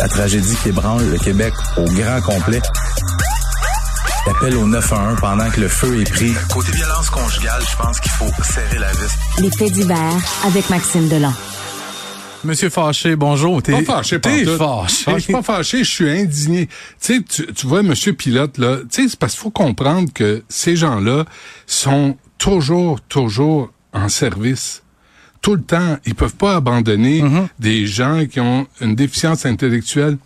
la tragédie qui ébranle le Québec au grand complet. L'appel au 911 pendant que le feu est pris. Côté violence conjugale, je pense qu'il faut serrer la vis. Faits divers avec Maxime Delan. Monsieur Fâché, bonjour. T'es pas fâché, pas T'es fâché. Ah, je suis pas fâché, je suis indigné. Tu sais, tu, tu vois, Monsieur Pilote, là, tu sais, c'est parce qu'il faut comprendre que ces gens-là sont toujours, toujours en service. Tout le temps. Ils peuvent pas abandonner Mm-hmm. des gens qui ont une déficience intellectuelle.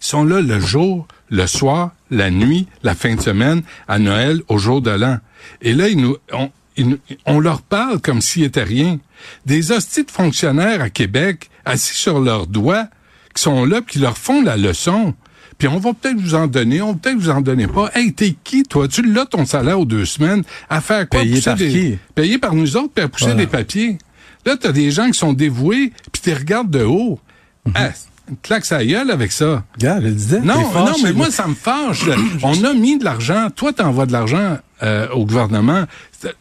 Ils sont là le jour, le soir, la nuit, la fin de semaine, à Noël, au jour de l'an. Et là, ils nous, on, ils nous- on leur parle comme s'il était rien. Des hosties de fonctionnaires à Québec, assis sur leurs doigts, qui sont là, qui leur font la leçon. Puis on va peut-être vous en donner, on va peut-être vous en donner pas. Hey, t'es qui, toi? Tu l'as ton salaire aux deux semaines à faire quoi? Payé par des- qui? Payé par nous autres, puis à pousser Voilà. des papiers. Là, t'as des gens qui sont dévoués, puis tu regardes de haut. Ah, une claque sa gueule avec ça. Regarde, je le disais. Non, non, mais moi, ça me fâche. On a mis de l'argent. Toi, t'envoies de l'argent euh, au gouvernement.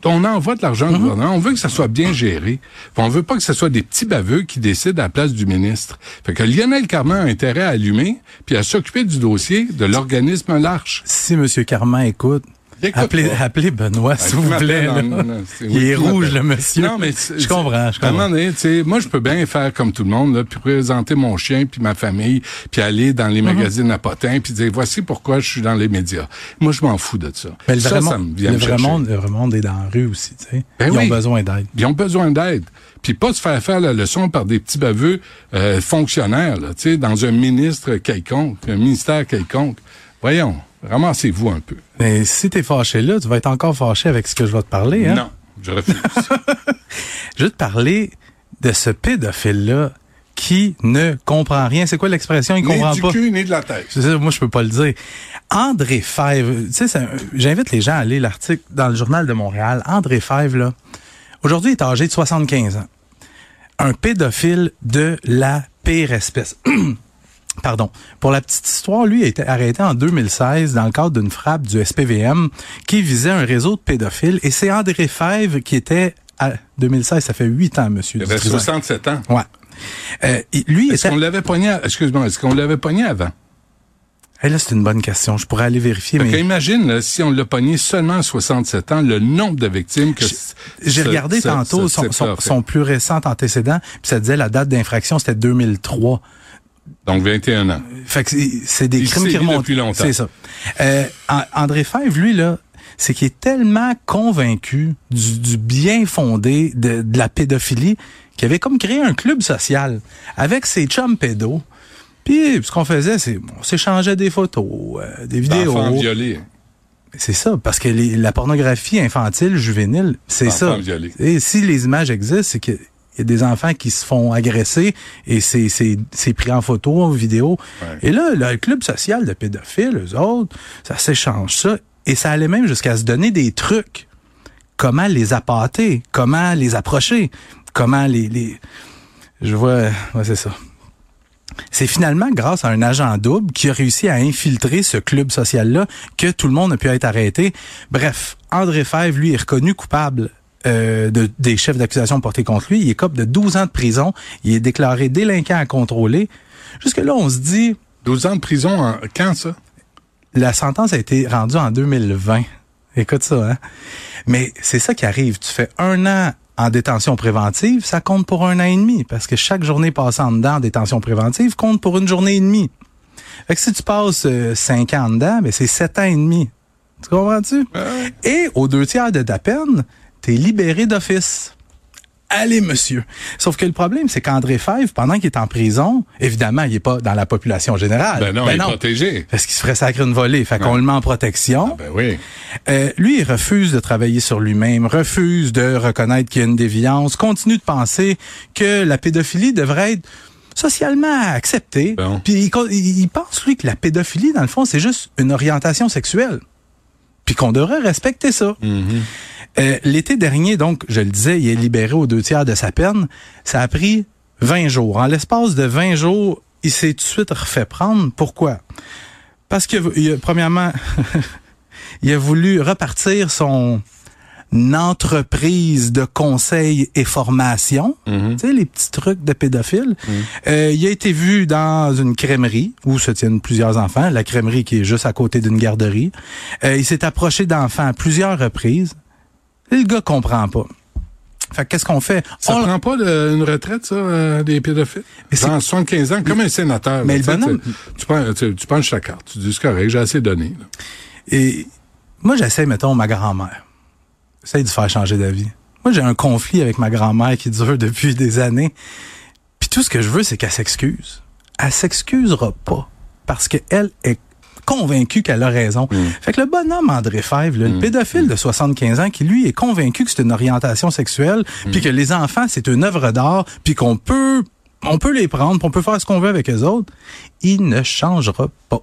On envoie de l'argent Mhm. au gouvernement. On veut que ça soit bien géré. Puis on veut pas que ce soit des petits baveux qui décident à la place du ministre. Fait que Lionel Carman a intérêt à allumer puis à s'occuper du dossier de l'organisme L'Arche. Si Monsieur Carman écoute appelez, appelez Benoît, s'il vous plaît. non, non, Il oui, est rouge, le monsieur. Non, mais je comprends, je comprends. donné, moi, je peux bien faire comme tout le monde, là, puis présenter mon chien, puis ma famille, puis aller dans les Mhm. magazines à potins, puis dire, voici pourquoi je suis dans les médias. Moi, je m'en fous de ça. Mais le ça, vrai, ça me vient le, vrai monde, le vrai monde est dans la rue aussi, tu sais. Ben Ils oui. ont besoin d'aide. Ils ont besoin d'aide. Puis pas se faire faire la leçon par des petits baveux euh, fonctionnaires, là, tu sais, dans un ministre quelconque, un ministère quelconque. Voyons, ramassez-vous un peu. Mais si t'es fâché là, tu vas être encore fâché avec ce que je vais te parler. Hein? Non, je refuse. Je vais te parler de ce pédophile-là qui ne comprend rien. C'est quoi l'expression? Il ni comprend du pas. cul, ni de la tête. Moi, je peux pas le dire. André Fèvre, tu sais, j'invite les gens à lire l'article dans le Journal de Montréal. André Fèvre, là, aujourd'hui, il est âgé de 75 ans. Un pédophile de la pire espèce. Pardon. Pour la petite histoire, lui a été arrêté en 2016 dans le cadre d'une frappe du SPVM qui visait un réseau de pédophiles. Et c'est André Fèvre qui était à 2016, ça fait huit ans, monsieur. Il avait Dutrisac. 67 ans. Ouais. Euh, lui Est-ce était... qu'on l'avait pogné, excuse-moi, est-ce qu'on l'avait pogné avant? Eh, là, c'est une bonne question. Je pourrais aller vérifier, mais... imagine, là, si on l'a pogné seulement à 67 ans, le nombre de victimes que... J'ai regardé tantôt son, son plus récent antécédent, puis ça disait la date d'infraction, c'était 2003. Donc 21 ans. Fait que c'est- des Il crimes qui remontent. depuis longtemps. C'est ça. Euh, An- André Fèvre, lui, là, c'est qu'il est tellement convaincu du, du bien fondé de, de la pédophilie qu'il avait comme créé un club social avec ses chums pédos. Puis ce qu'on faisait, c'est on s'échangeait des photos, euh, des vidéos. D'enfants violés. C'est ça, parce que les- la pornographie infantile, juvénile, c'est ça. Enfants violés. Et si les images existent, c'est qu'il y a des enfants qui se font agresser et c'est c'est c'est pris en photo, en vidéo. Ouais. Et là, le club social de pédophiles, eux autres, ça s'échange ça. Et ça allait même jusqu'à se donner des trucs. Comment les appâter, comment les approcher, comment les... les... Je vois... Ouais, c'est ça. C'est finalement grâce à un agent double qui a réussi à infiltrer ce club social-là que tout le monde a pu être arrêté. Bref, André Fèvre, lui, est reconnu coupable euh, de, des chefs d'accusation portés contre lui. Il est cop de 12 ans de prison. Il est déclaré délinquant à contrôler. Jusque-là, on se dit, 12 ans de prison, en- quand ça? la sentence a été rendue en 2020. Écoute ça, hein? Mais c'est ça qui arrive. Tu fais un an en détention préventive, ça compte pour un an et demi, parce que chaque journée passée en dedans en détention préventive compte pour une journée et demie. Fait que si tu passes euh, cinq ans en dedans, ben c'est sept ans et demi. Tu comprends-tu? Et aux deux tiers de ta peine, t'es libéré d'office. Allez, monsieur. Sauf que le problème, c'est qu'André Fèvre, pendant qu'il est en prison, évidemment, il est pas dans la population générale. Ben non, il est protégé. Parce qu'il se ferait sacrer une volée. Fait qu'on Ouais. le met en protection. Ah ben oui. Euh, lui, il refuse de travailler sur lui-même, refuse de reconnaître qu'il y a une déviance, continue de penser que la pédophilie devrait être socialement acceptée. Bon. Puis il, pense, lui, que la pédophilie, dans le fond, c'est juste une orientation sexuelle. Puis qu'on devrait respecter ça. Euh, L'été dernier, donc, je le disais, il est libéré aux deux tiers de sa peine. Ça a pris 20 jours. En l'espace de 20 jours, il s'est tout de suite refait prendre. Pourquoi? Parce que, il a- premièrement, il a voulu repartir son entreprise de conseil et formation, Mhm. tu sais, les petits trucs de pédophiles. Euh, il a été vu dans une crèmerie où se tiennent plusieurs enfants, la crèmerie qui est juste à côté d'une garderie. Euh, il s'est approché d'enfants à plusieurs reprises. Le gars comprend pas. Fait que qu'est-ce qu'on fait? Ça On- prend pas de- une retraite, ça, euh, des pédophiles? Mais Dans 75 ans, comme un sénateur. Mais là, le bonhomme- Tu, tu, prends, tu, tu penches ta carte. Tu dis, c'est correct, j'ai assez donné. là. Et moi, j'essaie, mettons, ma grand-mère. J'essaie de faire changer d'avis. Moi, j'ai un conflit avec ma grand-mère qui dure depuis des années. Puis tout ce que je veux, c'est qu'elle s'excuse. Elle s'excusera pas. Parce qu'elle est convaincue qu'elle a raison. Fait que le bonhomme André Fèvre, là, le pédophile de 75 ans, qui lui est convaincu que c'est une orientation sexuelle, puis que les enfants, c'est une œuvre d'art, puis qu'on peut, on peut les prendre, puis on peut faire ce qu'on veut avec eux autres, il ne changera pas.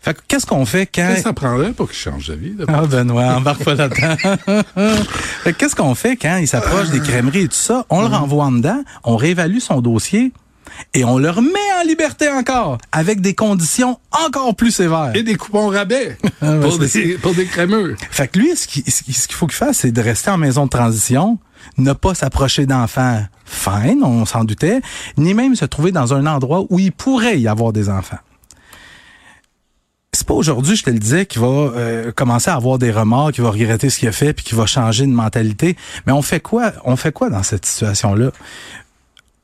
Fait que qu'est-ce qu'on fait quand... Qu'est-ce que ça prendrait pour qu'il change de vie? là? Ah, Benoît, embarque pas là-dedans. Fait que Qu'est-ce qu'on fait quand il s'approche des crèmeries et tout ça? On le renvoie en dedans, on réévalue son dossier et on le remet en liberté encore, avec des conditions encore plus sévères. Et des coupons rabais Ah, pour, des, pour des crémeux. Fait que lui, qu'il ce qu'il faut qu'il fasse, c'est de rester en maison de transition, ne pas s'approcher d'enfants fine, on s'en doutait, ni même se trouver dans un endroit où il pourrait y avoir des enfants. C'est pas aujourd'hui, je te le disais, qu'il va euh, commencer à avoir des remords, qu'il va regretter ce qu'il a fait, puis qu'il va changer de mentalité. Mais on fait quoi On fait quoi dans cette situation-là?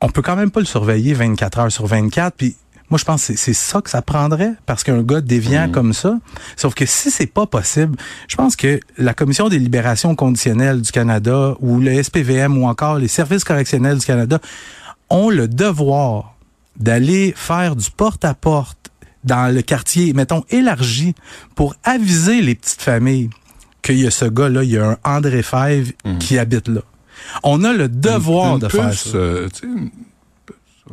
On peut quand même pas le surveiller 24 heures sur 24, puis moi, je pense que c'est- ça que ça prendrait, parce qu'un gars déviant comme ça. Sauf que si c'est pas possible, je pense que la Commission des libérations conditionnelles du Canada ou le SPVM ou encore les services correctionnels du Canada ont le devoir d'aller faire du porte-à-porte dans le quartier, mettons, élargi pour aviser les petites familles qu'il y a ce gars-là, il y a un André Fèvre qui habite là. On a le devoir Une de faire ça. euh,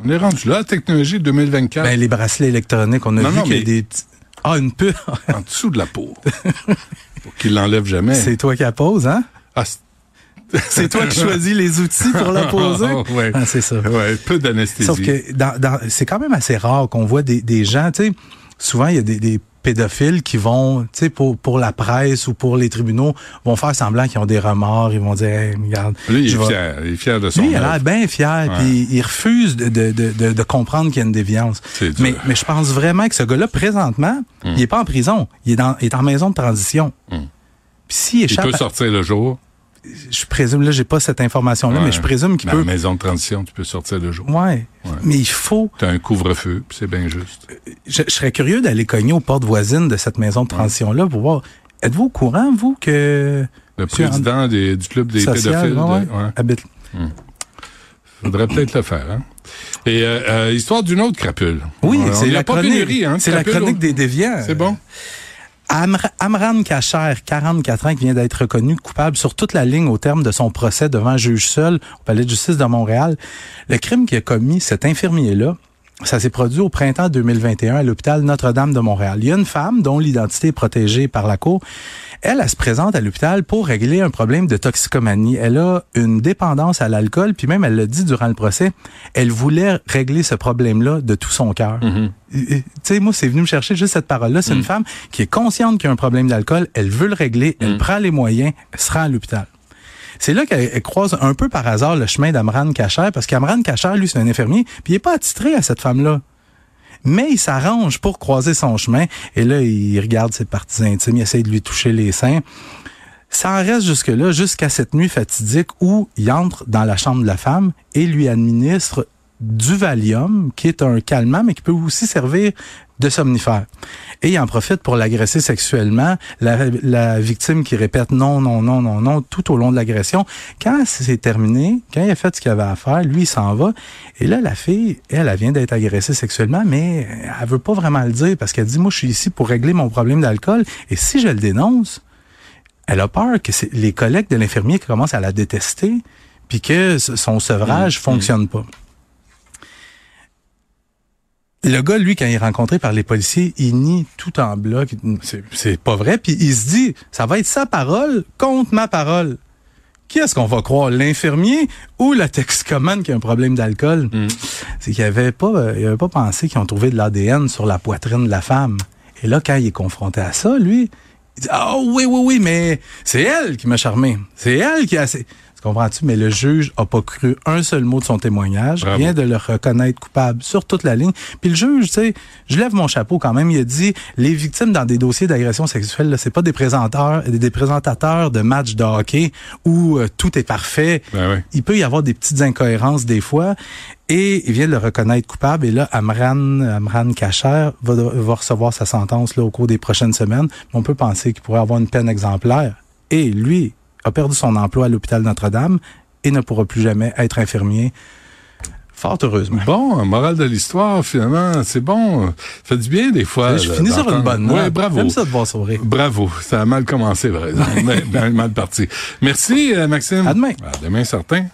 on est rendu là, technologie 2024, Ben, les bracelets électroniques, on a Non, vu qu'il y a des petits... Ah, une puce. en dessous de la peau. pour qu'il l'enlève jamais. C'est toi qui la pose, hein? Ah, c'est- toi qui choisis les outils pour la poser? ouais. Ah, c'est ça. Ouais, peu d'anesthésie. Sauf que dans, dans- c'est quand même assez rare qu'on voit des, des gens, tu sais, souvent il y a des, des pédophiles qui vont, tu sais, pour, pour la presse ou pour les tribunaux, vont faire semblant qu'ils ont des remords, ils vont dire, Hey, regarde. Lui, il est fier. Il est fier de son Lui, il a l'air bien fier, puis il refuse de, de, de, comprendre qu'il y a une déviance. Mais, mais je pense vraiment que ce gars-là, présentement, il est pas en prison, il est, dans, il est en maison de transition. Hum. Puis s'il Il échappe, peut à- sortir le jour. Je présume, là, j'ai pas cette information-là, Ouais. mais je présume qu'il Mais peut. En maison de transition, tu peux sortir le jour. Ouais. Ouais. Mais il faut. Tu as un couvre-feu, puis c'est bien juste. Je, je serais curieux d'aller cogner aux portes voisines de cette maison de transition-là pour voir. Êtes-vous au courant, vous, que Le président des- du club des social, pédophiles, ouais, de- ouais, habite. faudrait peut-être le faire. Hein? Et euh, euh, histoire d'une autre crapule. Oui, on c'est la pénurie, hein, de c'est la chronique on- des déviants. C'est bon? Amr- Amran Kacher, 44 ans, qui vient d'être reconnu coupable sur toute la ligne au terme de son procès devant un juge seul au palais de justice de Montréal. Le crime qui a commis cet infirmier-là, ça s'est produit au printemps 2021 à l'hôpital Notre-Dame de Montréal. Il y a une femme dont l'identité est protégée par la cour. Elle, elle se présente à l'hôpital pour régler un problème de toxicomanie. Elle a une dépendance à l'alcool, puis même elle l'a dit durant le procès, elle voulait régler ce problème-là de tout son cœur. Mm-hmm. Tu sais, moi, c'est venu me chercher juste cette parole-là. C'est une femme qui est consciente qu'il y a un problème d'alcool, elle veut le régler, elle prend les moyens, elle se rend à l'hôpital. C'est là qu'elle elle croise un peu par hasard le chemin d'Amran Kacher, parce qu'Amran Kacher, lui, c'est un infirmier, puis il est pas attitré à cette femme-là. Mais il s'arrange pour croiser son chemin, et là, il regarde ses parties intimes, il essaie de lui toucher les seins. Ça en reste jusque-là, jusqu'à cette nuit fatidique où il entre dans la chambre de la femme et lui administre du Valium, qui est un calmant, mais qui peut aussi servir de somnifère. Et il en profite pour l'agresser sexuellement. La, la victime qui répète non, non, non, non, non, tout au long de l'agression. Quand c'est terminé, quand il a fait ce qu'il avait à faire, lui, il s'en va. Et là, la fille, elle, elle vient d'être agressée sexuellement, mais elle veut pas vraiment le dire parce qu'elle dit, moi, je suis ici pour régler mon problème d'alcool. Et si je le dénonce, elle a peur que c'est les collègues de l'infirmier qui commencent à la détester, puis que son sevrage fonctionne pas. Le gars, lui, quand il est rencontré par les policiers, il nie tout en bloc. C'est- pas vrai. Puis il se dit, ça va être sa parole contre ma parole. Qui est-ce qu'on va croire, l'infirmier ou la toxicomane qui a un problème d'alcool? C'est qu'il avait pas, euh, il avait pas pensé qu'ils ont trouvé de l'ADN sur la poitrine de la femme. Et là, quand il est confronté à ça, lui, Il dit, ah oui, oui, oui, mais c'est elle qui m'a charmé. C'est elle qui a... Tu comprends-tu? Mais le juge a pas cru un seul mot de son témoignage, Bravo. vient de le reconnaître coupable sur toute la ligne. Puis le juge, tu sais, je lève mon chapeau quand même. Il a dit, les victimes dans des dossiers d'agression sexuelle, c'est pas des présentateurs, des présentateurs de matchs de hockey où euh, tout est parfait. Ben oui. Il peut y avoir des petites incohérences des fois. Et il vient de le reconnaître coupable. Et là, Amran, Amran Kacher va, va recevoir sa sentence là, au cours des prochaines semaines. On peut penser qu'il pourrait avoir une peine exemplaire. Et lui a perdu son emploi à l'hôpital Notre-Dame et ne pourra plus jamais être infirmier. Fort heureusement. Bon, morale de l'histoire, finalement, c'est bon. Ça fait du bien des fois. Je là, finis sur une bonne note. Ouais, bravo. J'aime ça de voir sourire. Bravo. Ça a mal commencé, par exemple. mais, mais mal parti. Merci, euh, Maxime. À demain. À demain, certain.